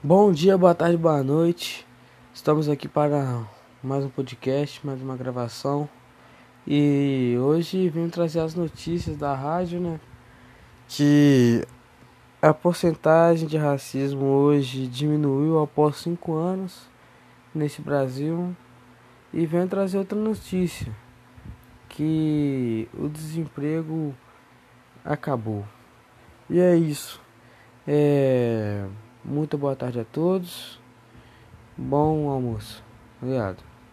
Bom dia, boa tarde, boa noite. Estamos aqui para mais um podcast, mais uma gravação. E hoje vim trazer as notícias da rádio, né? Que a porcentagem de racismo hoje diminuiu após cinco anos nesse Brasil. E venho trazer outra notícia: que o desemprego acabou. E é isso. É. Muito boa tarde a todos. Bom almoço. Obrigado.